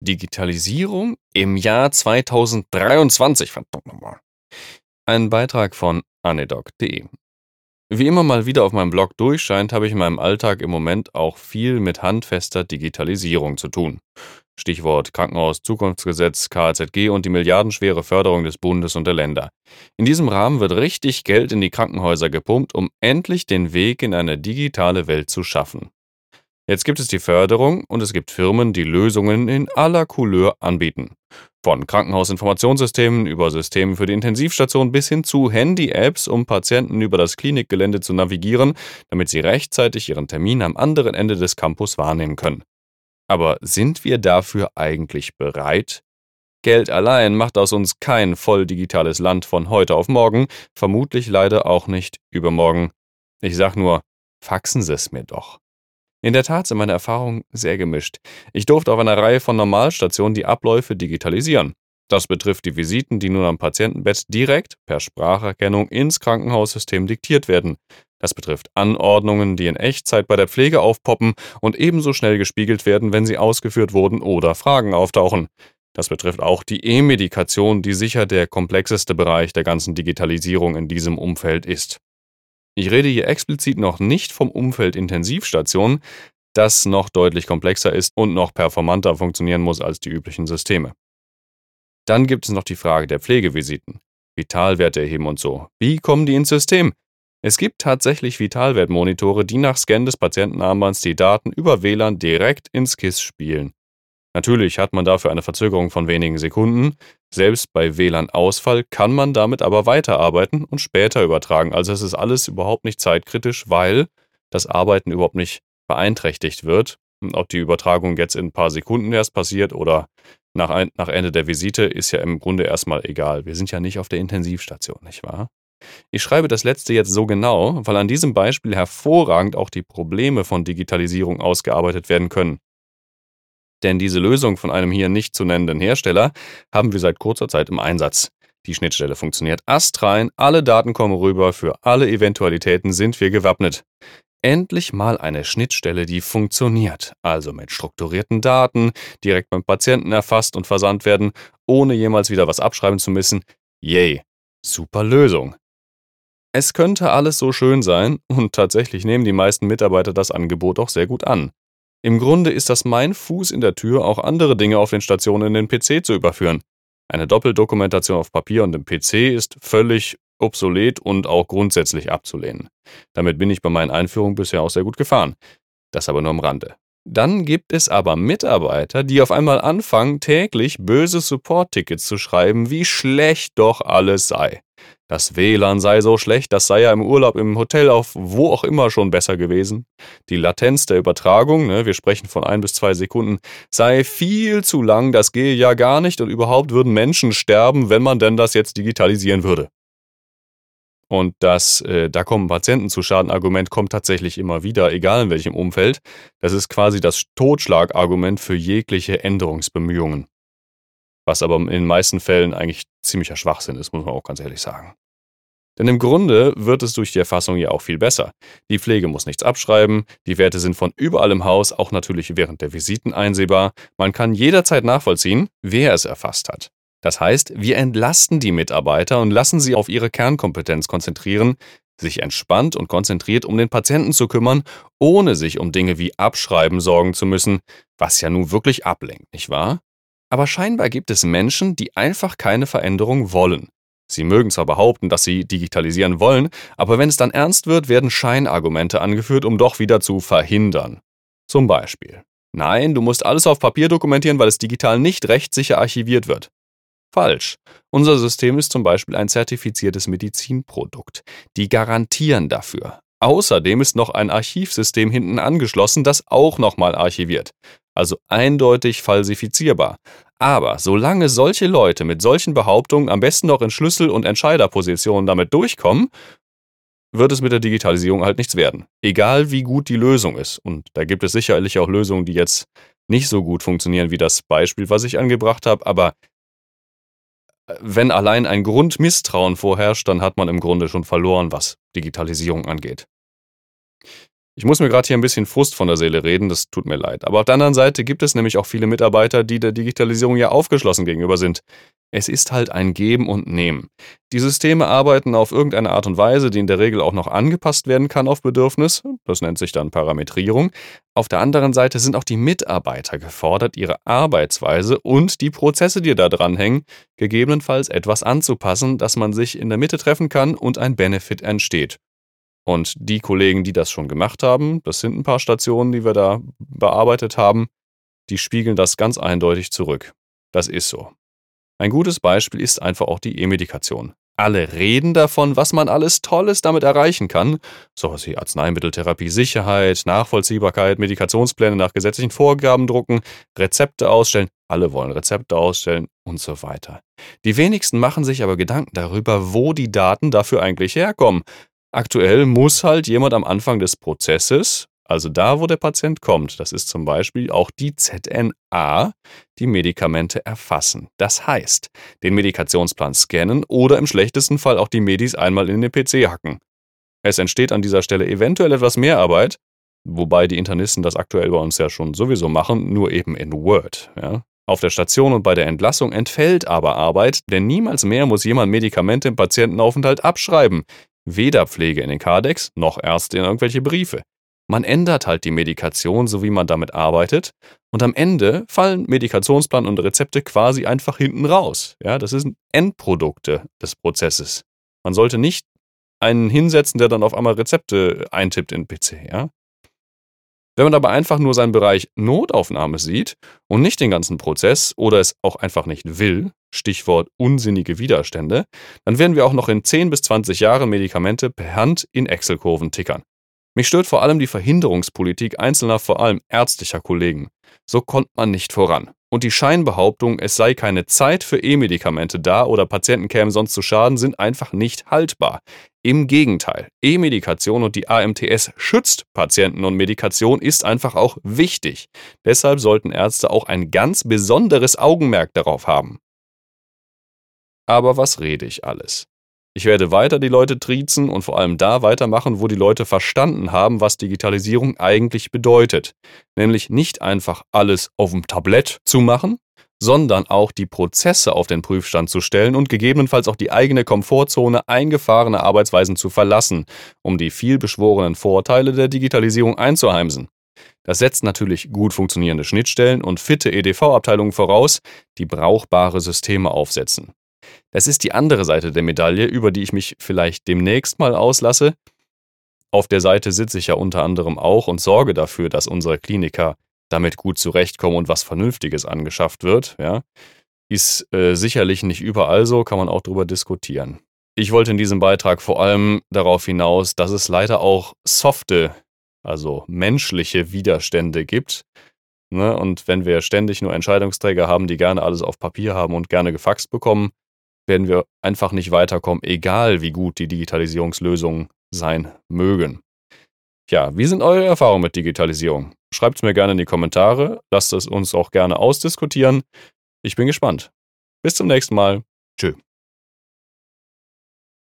Digitalisierung im Jahr 2023, verdammt nochmal. Ein Beitrag von anedoc.de. Wie immer mal wieder auf meinem Blog durchscheint, habe ich in meinem Alltag im Moment auch viel mit handfester Digitalisierung zu tun. Stichwort Krankenhaus Zukunftsgesetz, KZG und die milliardenschwere Förderung des Bundes und der Länder. In diesem Rahmen wird richtig Geld in die Krankenhäuser gepumpt, um endlich den Weg in eine digitale Welt zu schaffen. Jetzt gibt es die Förderung und es gibt Firmen, die Lösungen in aller Couleur anbieten. Von Krankenhausinformationssystemen über Systemen für die Intensivstation bis hin zu Handy-Apps, um Patienten über das Klinikgelände zu navigieren, damit sie rechtzeitig ihren Termin am anderen Ende des Campus wahrnehmen können. Aber sind wir dafür eigentlich bereit? Geld allein macht aus uns kein voll digitales Land von heute auf morgen, vermutlich leider auch nicht übermorgen. Ich sag nur, faxen Sie es mir doch. In der Tat sind meine Erfahrungen sehr gemischt. Ich durfte auf einer Reihe von Normalstationen die Abläufe digitalisieren. Das betrifft die Visiten, die nun am Patientenbett direkt per Spracherkennung ins Krankenhaussystem diktiert werden. Das betrifft Anordnungen, die in Echtzeit bei der Pflege aufpoppen und ebenso schnell gespiegelt werden, wenn sie ausgeführt wurden oder Fragen auftauchen. Das betrifft auch die E-Medikation, die sicher der komplexeste Bereich der ganzen Digitalisierung in diesem Umfeld ist. Ich rede hier explizit noch nicht vom Umfeld Intensivstation, das noch deutlich komplexer ist und noch performanter funktionieren muss als die üblichen Systeme. Dann gibt es noch die Frage der Pflegevisiten. Vitalwerte erheben und so. Wie kommen die ins System? Es gibt tatsächlich Vitalwertmonitore, die nach Scan des Patientenarmbands die Daten über WLAN direkt ins KISS spielen. Natürlich hat man dafür eine Verzögerung von wenigen Sekunden. Selbst bei WLAN-Ausfall kann man damit aber weiterarbeiten und später übertragen. Also es ist alles überhaupt nicht zeitkritisch, weil das Arbeiten überhaupt nicht beeinträchtigt wird. Ob die Übertragung jetzt in ein paar Sekunden erst passiert oder nach, ein, nach Ende der Visite, ist ja im Grunde erstmal egal. Wir sind ja nicht auf der Intensivstation, nicht wahr? Ich schreibe das letzte jetzt so genau, weil an diesem Beispiel hervorragend auch die Probleme von Digitalisierung ausgearbeitet werden können. Denn diese Lösung von einem hier nicht zu nennenden Hersteller haben wir seit kurzer Zeit im Einsatz. Die Schnittstelle funktioniert astrein, alle Daten kommen rüber, für alle Eventualitäten sind wir gewappnet. Endlich mal eine Schnittstelle, die funktioniert, also mit strukturierten Daten, direkt beim Patienten erfasst und versandt werden, ohne jemals wieder was abschreiben zu müssen. Yay, super Lösung. Es könnte alles so schön sein, und tatsächlich nehmen die meisten Mitarbeiter das Angebot auch sehr gut an. Im Grunde ist das mein Fuß in der Tür, auch andere Dinge auf den Stationen in den PC zu überführen. Eine Doppeldokumentation auf Papier und im PC ist völlig obsolet und auch grundsätzlich abzulehnen. Damit bin ich bei meinen Einführungen bisher auch sehr gut gefahren. Das aber nur am Rande. Dann gibt es aber Mitarbeiter, die auf einmal anfangen, täglich böse Support-Tickets zu schreiben, wie schlecht doch alles sei. Das WLAN sei so schlecht, das sei ja im Urlaub im Hotel auf wo auch immer schon besser gewesen. Die Latenz der Übertragung, ne, wir sprechen von ein bis zwei Sekunden, sei viel zu lang, das gehe ja gar nicht und überhaupt würden Menschen sterben, wenn man denn das jetzt digitalisieren würde. Und das, äh, da kommen Patienten zu Schaden, Argument kommt tatsächlich immer wieder, egal in welchem Umfeld. Das ist quasi das Totschlagargument für jegliche Änderungsbemühungen. Was aber in den meisten Fällen eigentlich ziemlicher Schwachsinn ist, muss man auch ganz ehrlich sagen. Denn im Grunde wird es durch die Erfassung ja auch viel besser. Die Pflege muss nichts abschreiben, die Werte sind von überall im Haus, auch natürlich während der Visiten einsehbar. Man kann jederzeit nachvollziehen, wer es erfasst hat. Das heißt, wir entlasten die Mitarbeiter und lassen sie auf ihre Kernkompetenz konzentrieren, sich entspannt und konzentriert um den Patienten zu kümmern, ohne sich um Dinge wie Abschreiben sorgen zu müssen, was ja nun wirklich ablenkt, nicht wahr? Aber scheinbar gibt es Menschen, die einfach keine Veränderung wollen. Sie mögen zwar behaupten, dass sie digitalisieren wollen, aber wenn es dann ernst wird, werden Scheinargumente angeführt, um doch wieder zu verhindern. Zum Beispiel. Nein, du musst alles auf Papier dokumentieren, weil es digital nicht rechtssicher archiviert wird. Falsch. Unser System ist zum Beispiel ein zertifiziertes Medizinprodukt. Die garantieren dafür. Außerdem ist noch ein Archivsystem hinten angeschlossen, das auch nochmal archiviert. Also eindeutig falsifizierbar. Aber solange solche Leute mit solchen Behauptungen am besten noch in Schlüssel- und Entscheiderpositionen damit durchkommen, wird es mit der Digitalisierung halt nichts werden. Egal wie gut die Lösung ist. Und da gibt es sicherlich auch Lösungen, die jetzt nicht so gut funktionieren wie das Beispiel, was ich angebracht habe, aber wenn allein ein Grundmisstrauen vorherrscht, dann hat man im Grunde schon verloren, was Digitalisierung angeht. Ich muss mir gerade hier ein bisschen Frust von der Seele reden, das tut mir leid. Aber auf der anderen Seite gibt es nämlich auch viele Mitarbeiter, die der Digitalisierung ja aufgeschlossen gegenüber sind. Es ist halt ein Geben und Nehmen. Die Systeme arbeiten auf irgendeine Art und Weise, die in der Regel auch noch angepasst werden kann auf Bedürfnis. Das nennt sich dann Parametrierung. Auf der anderen Seite sind auch die Mitarbeiter gefordert, ihre Arbeitsweise und die Prozesse, die da dranhängen, gegebenenfalls etwas anzupassen, dass man sich in der Mitte treffen kann und ein Benefit entsteht. Und die Kollegen, die das schon gemacht haben, das sind ein paar Stationen, die wir da bearbeitet haben, die spiegeln das ganz eindeutig zurück. Das ist so. Ein gutes Beispiel ist einfach auch die E-Medikation. Alle reden davon, was man alles Tolles damit erreichen kann. Sowas wie Arzneimitteltherapie, Sicherheit, Nachvollziehbarkeit, Medikationspläne nach gesetzlichen Vorgaben drucken, Rezepte ausstellen. Alle wollen Rezepte ausstellen und so weiter. Die wenigsten machen sich aber Gedanken darüber, wo die Daten dafür eigentlich herkommen. Aktuell muss halt jemand am Anfang des Prozesses, also da, wo der Patient kommt, das ist zum Beispiel auch die ZNA, die Medikamente erfassen. Das heißt, den Medikationsplan scannen oder im schlechtesten Fall auch die Medis einmal in den PC hacken. Es entsteht an dieser Stelle eventuell etwas mehr Arbeit, wobei die Internisten das aktuell bei uns ja schon sowieso machen, nur eben in Word. Ja. Auf der Station und bei der Entlassung entfällt aber Arbeit, denn niemals mehr muss jemand Medikamente im Patientenaufenthalt abschreiben. Weder Pflege in den Kardex noch Ärzte in irgendwelche Briefe. Man ändert halt die Medikation, so wie man damit arbeitet, und am Ende fallen Medikationsplan und Rezepte quasi einfach hinten raus. Ja, das sind Endprodukte des Prozesses. Man sollte nicht einen hinsetzen, der dann auf einmal Rezepte eintippt in den PC, ja. Wenn man aber einfach nur seinen Bereich Notaufnahme sieht und nicht den ganzen Prozess oder es auch einfach nicht will, Stichwort unsinnige Widerstände, dann werden wir auch noch in 10 bis 20 Jahren Medikamente per Hand in Excel-Kurven tickern. Mich stört vor allem die Verhinderungspolitik einzelner, vor allem ärztlicher Kollegen. So kommt man nicht voran. Und die Scheinbehauptung, es sei keine Zeit für E-Medikamente da oder Patienten kämen sonst zu Schaden, sind einfach nicht haltbar. Im Gegenteil, E-Medikation und die AMTS schützt Patienten und Medikation ist einfach auch wichtig. Deshalb sollten Ärzte auch ein ganz besonderes Augenmerk darauf haben. Aber was rede ich alles? Ich werde weiter die Leute triezen und vor allem da weitermachen, wo die Leute verstanden haben, was Digitalisierung eigentlich bedeutet. Nämlich nicht einfach alles auf dem Tablett zu machen, sondern auch die Prozesse auf den Prüfstand zu stellen und gegebenenfalls auch die eigene Komfortzone eingefahrene Arbeitsweisen zu verlassen, um die vielbeschworenen Vorteile der Digitalisierung einzuheimsen. Das setzt natürlich gut funktionierende Schnittstellen und fitte EDV-Abteilungen voraus, die brauchbare Systeme aufsetzen. Das ist die andere Seite der Medaille, über die ich mich vielleicht demnächst mal auslasse. Auf der Seite sitze ich ja unter anderem auch und sorge dafür, dass unsere Kliniker damit gut zurechtkommen und was Vernünftiges angeschafft wird. Ja. Ist äh, sicherlich nicht überall so, kann man auch darüber diskutieren. Ich wollte in diesem Beitrag vor allem darauf hinaus, dass es leider auch softe, also menschliche Widerstände gibt. Ne? Und wenn wir ständig nur Entscheidungsträger haben, die gerne alles auf Papier haben und gerne gefaxt bekommen, werden wir einfach nicht weiterkommen, egal wie gut die Digitalisierungslösungen sein mögen. Tja, wie sind eure Erfahrungen mit Digitalisierung? Schreibt es mir gerne in die Kommentare, lasst es uns auch gerne ausdiskutieren. Ich bin gespannt. Bis zum nächsten Mal. Tschö.